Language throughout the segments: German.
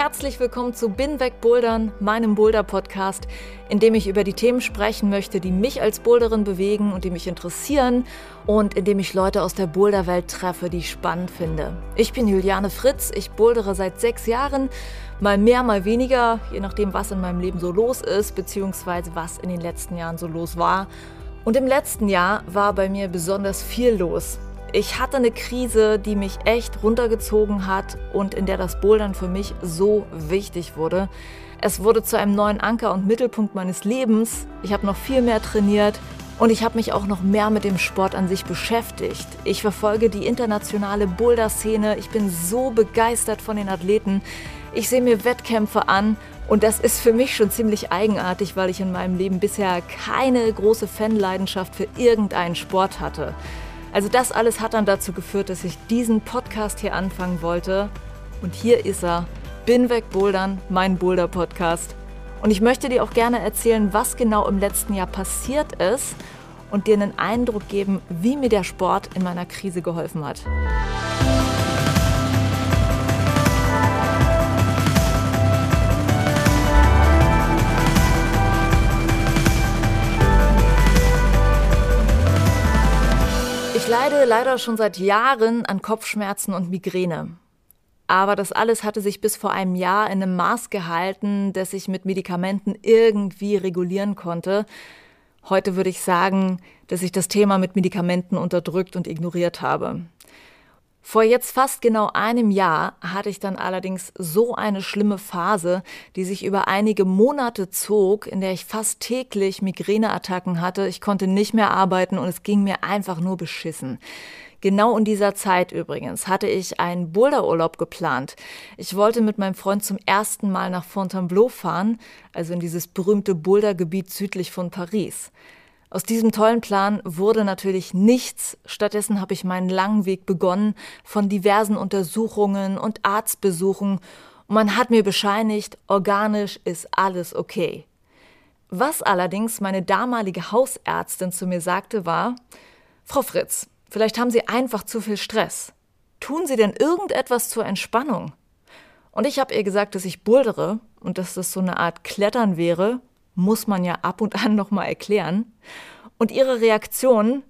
Herzlich willkommen zu Bin weg Bouldern, meinem Boulder-Podcast, in dem ich über die Themen sprechen möchte, die mich als Boulderin bewegen und die mich interessieren und in dem ich Leute aus der Boulderwelt treffe, die ich spannend finde. Ich bin Juliane Fritz, ich bouldere seit sechs Jahren, mal mehr, mal weniger, je nachdem, was in meinem Leben so los ist, beziehungsweise was in den letzten Jahren so los war. Und im letzten Jahr war bei mir besonders viel los. Ich hatte eine Krise, die mich echt runtergezogen hat und in der das Bouldern für mich so wichtig wurde. Es wurde zu einem neuen Anker und Mittelpunkt meines Lebens. Ich habe noch viel mehr trainiert und ich habe mich auch noch mehr mit dem Sport an sich beschäftigt. Ich verfolge die internationale Boulder-Szene. Ich bin so begeistert von den Athleten. Ich sehe mir Wettkämpfe an und das ist für mich schon ziemlich eigenartig, weil ich in meinem Leben bisher keine große Fanleidenschaft für irgendeinen Sport hatte. Also das alles hat dann dazu geführt, dass ich diesen Podcast hier anfangen wollte. Und hier ist er. Bin weg Bouldern, mein Boulder-Podcast. Und ich möchte dir auch gerne erzählen, was genau im letzten Jahr passiert ist und dir einen Eindruck geben, wie mir der Sport in meiner Krise geholfen hat. Leide leider schon seit Jahren an Kopfschmerzen und Migräne. Aber das alles hatte sich bis vor einem Jahr in einem Maß gehalten, das ich mit Medikamenten irgendwie regulieren konnte. Heute würde ich sagen, dass ich das Thema mit Medikamenten unterdrückt und ignoriert habe. Vor jetzt fast genau einem Jahr hatte ich dann allerdings so eine schlimme Phase, die sich über einige Monate zog, in der ich fast täglich Migräneattacken hatte. Ich konnte nicht mehr arbeiten und es ging mir einfach nur beschissen. Genau in dieser Zeit übrigens hatte ich einen Boulderurlaub geplant. Ich wollte mit meinem Freund zum ersten Mal nach Fontainebleau fahren, also in dieses berühmte Bouldergebiet südlich von Paris. Aus diesem tollen Plan wurde natürlich nichts. Stattdessen habe ich meinen langen Weg begonnen von diversen Untersuchungen und Arztbesuchen. Und man hat mir bescheinigt, organisch ist alles okay. Was allerdings meine damalige Hausärztin zu mir sagte, war, Frau Fritz, vielleicht haben Sie einfach zu viel Stress. Tun Sie denn irgendetwas zur Entspannung? Und ich habe ihr gesagt, dass ich buldere und dass das so eine Art Klettern wäre muss man ja ab und an nochmal erklären. Und ihre Reaktion,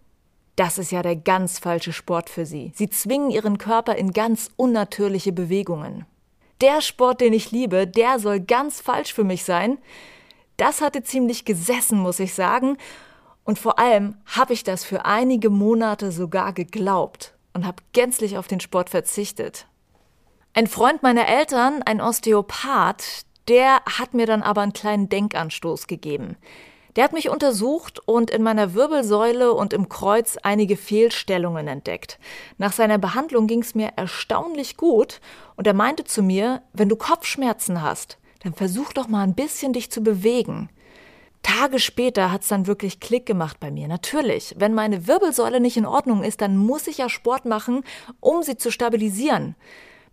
das ist ja der ganz falsche Sport für sie. Sie zwingen ihren Körper in ganz unnatürliche Bewegungen. Der Sport, den ich liebe, der soll ganz falsch für mich sein. Das hatte ziemlich gesessen, muss ich sagen. Und vor allem habe ich das für einige Monate sogar geglaubt und habe gänzlich auf den Sport verzichtet. Ein Freund meiner Eltern, ein Osteopath, der hat mir dann aber einen kleinen Denkanstoß gegeben. Der hat mich untersucht und in meiner Wirbelsäule und im Kreuz einige Fehlstellungen entdeckt. Nach seiner Behandlung ging es mir erstaunlich gut und er meinte zu mir, wenn du Kopfschmerzen hast, dann versuch doch mal ein bisschen dich zu bewegen. Tage später hat es dann wirklich Klick gemacht bei mir. Natürlich, wenn meine Wirbelsäule nicht in Ordnung ist, dann muss ich ja Sport machen, um sie zu stabilisieren.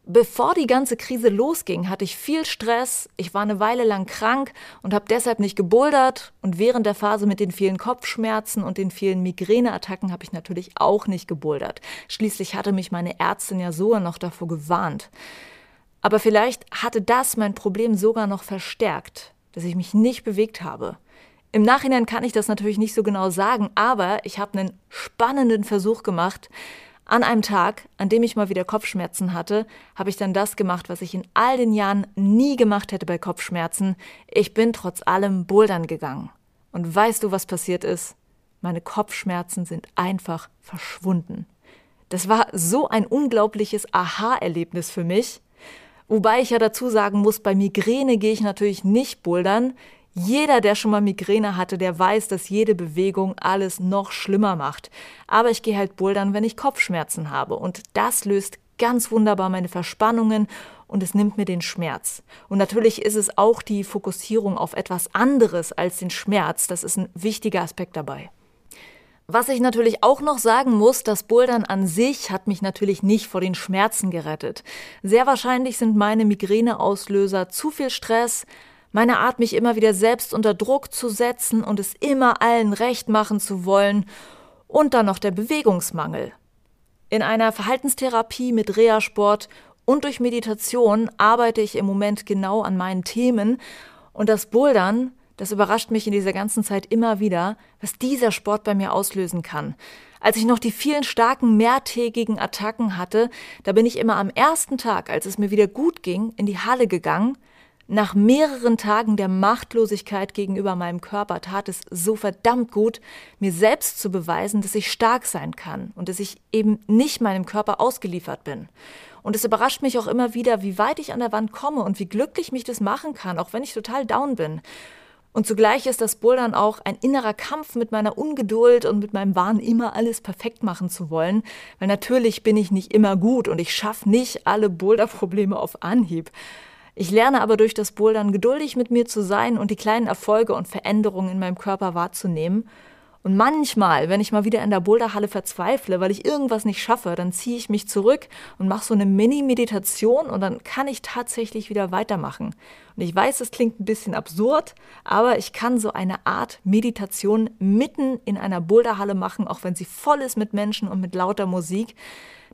Bevor die ganze Krise losging, hatte ich viel Stress, ich war eine Weile lang krank und habe deshalb nicht gebouldert und während der Phase mit den vielen Kopfschmerzen und den vielen Migräneattacken habe ich natürlich auch nicht gebouldert. Schließlich hatte mich meine Ärztin ja sogar noch davor gewarnt. Aber vielleicht hatte das mein Problem sogar noch verstärkt, dass ich mich nicht bewegt habe. Im Nachhinein kann ich das natürlich nicht so genau sagen, aber ich habe einen spannenden Versuch gemacht, an einem Tag, an dem ich mal wieder Kopfschmerzen hatte, habe ich dann das gemacht, was ich in all den Jahren nie gemacht hätte bei Kopfschmerzen. Ich bin trotz allem bouldern gegangen. Und weißt du, was passiert ist? Meine Kopfschmerzen sind einfach verschwunden. Das war so ein unglaubliches Aha-Erlebnis für mich. Wobei ich ja dazu sagen muss, bei Migräne gehe ich natürlich nicht bouldern. Jeder, der schon mal Migräne hatte, der weiß, dass jede Bewegung alles noch schlimmer macht. Aber ich gehe halt bouldern, wenn ich Kopfschmerzen habe. Und das löst ganz wunderbar meine Verspannungen und es nimmt mir den Schmerz. Und natürlich ist es auch die Fokussierung auf etwas anderes als den Schmerz. Das ist ein wichtiger Aspekt dabei. Was ich natürlich auch noch sagen muss, das Bouldern an sich hat mich natürlich nicht vor den Schmerzen gerettet. Sehr wahrscheinlich sind meine Migräneauslöser zu viel Stress, meine Art, mich immer wieder selbst unter Druck zu setzen und es immer allen recht machen zu wollen, und dann noch der Bewegungsmangel. In einer Verhaltenstherapie mit Reha-Sport und durch Meditation arbeite ich im Moment genau an meinen Themen und das Bouldern, das überrascht mich in dieser ganzen Zeit immer wieder, was dieser Sport bei mir auslösen kann. Als ich noch die vielen starken mehrtägigen Attacken hatte, da bin ich immer am ersten Tag, als es mir wieder gut ging, in die Halle gegangen, nach mehreren Tagen der Machtlosigkeit gegenüber meinem Körper tat es so verdammt gut, mir selbst zu beweisen, dass ich stark sein kann und dass ich eben nicht meinem Körper ausgeliefert bin. Und es überrascht mich auch immer wieder, wie weit ich an der Wand komme und wie glücklich mich das machen kann, auch wenn ich total down bin. Und zugleich ist das Bouldern auch ein innerer Kampf mit meiner Ungeduld und mit meinem Wahn, immer alles perfekt machen zu wollen. Weil natürlich bin ich nicht immer gut und ich schaffe nicht alle Boulder-Probleme auf Anhieb. Ich lerne aber durch das Bouldern geduldig mit mir zu sein und die kleinen Erfolge und Veränderungen in meinem Körper wahrzunehmen. Und manchmal, wenn ich mal wieder in der Boulderhalle verzweifle, weil ich irgendwas nicht schaffe, dann ziehe ich mich zurück und mache so eine Mini-Meditation und dann kann ich tatsächlich wieder weitermachen. Und ich weiß, es klingt ein bisschen absurd, aber ich kann so eine Art Meditation mitten in einer Boulderhalle machen, auch wenn sie voll ist mit Menschen und mit lauter Musik.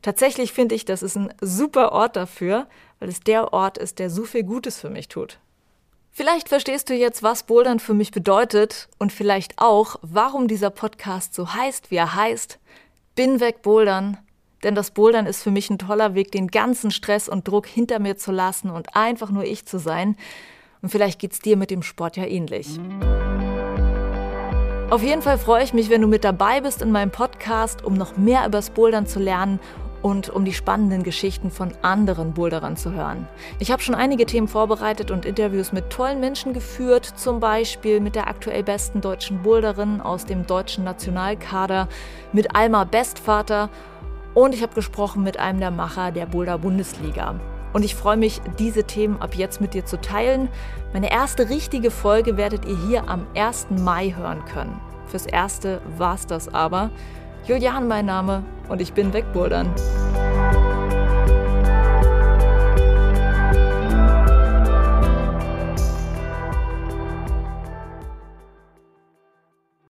Tatsächlich finde ich, das ist ein super Ort dafür, weil es der Ort ist, der so viel Gutes für mich tut. Vielleicht verstehst du jetzt, was Bouldern für mich bedeutet und vielleicht auch, warum dieser Podcast so heißt, wie er heißt. Bin weg Bouldern, denn das Bouldern ist für mich ein toller Weg, den ganzen Stress und Druck hinter mir zu lassen und einfach nur ich zu sein. Und vielleicht geht's dir mit dem Sport ja ähnlich. Auf jeden Fall freue ich mich, wenn du mit dabei bist in meinem Podcast, um noch mehr übers Bouldern zu lernen und um die spannenden Geschichten von anderen Boulderern zu hören. Ich habe schon einige Themen vorbereitet und Interviews mit tollen Menschen geführt, zum Beispiel mit der aktuell besten deutschen Boulderin aus dem deutschen Nationalkader, mit Alma Bestvater und ich habe gesprochen mit einem der Macher der Boulder Bundesliga. Und ich freue mich, diese Themen ab jetzt mit dir zu teilen. Meine erste richtige Folge werdet ihr hier am 1. Mai hören können. Fürs Erste war's das aber. Julian mein Name und ich bin wegbouldern.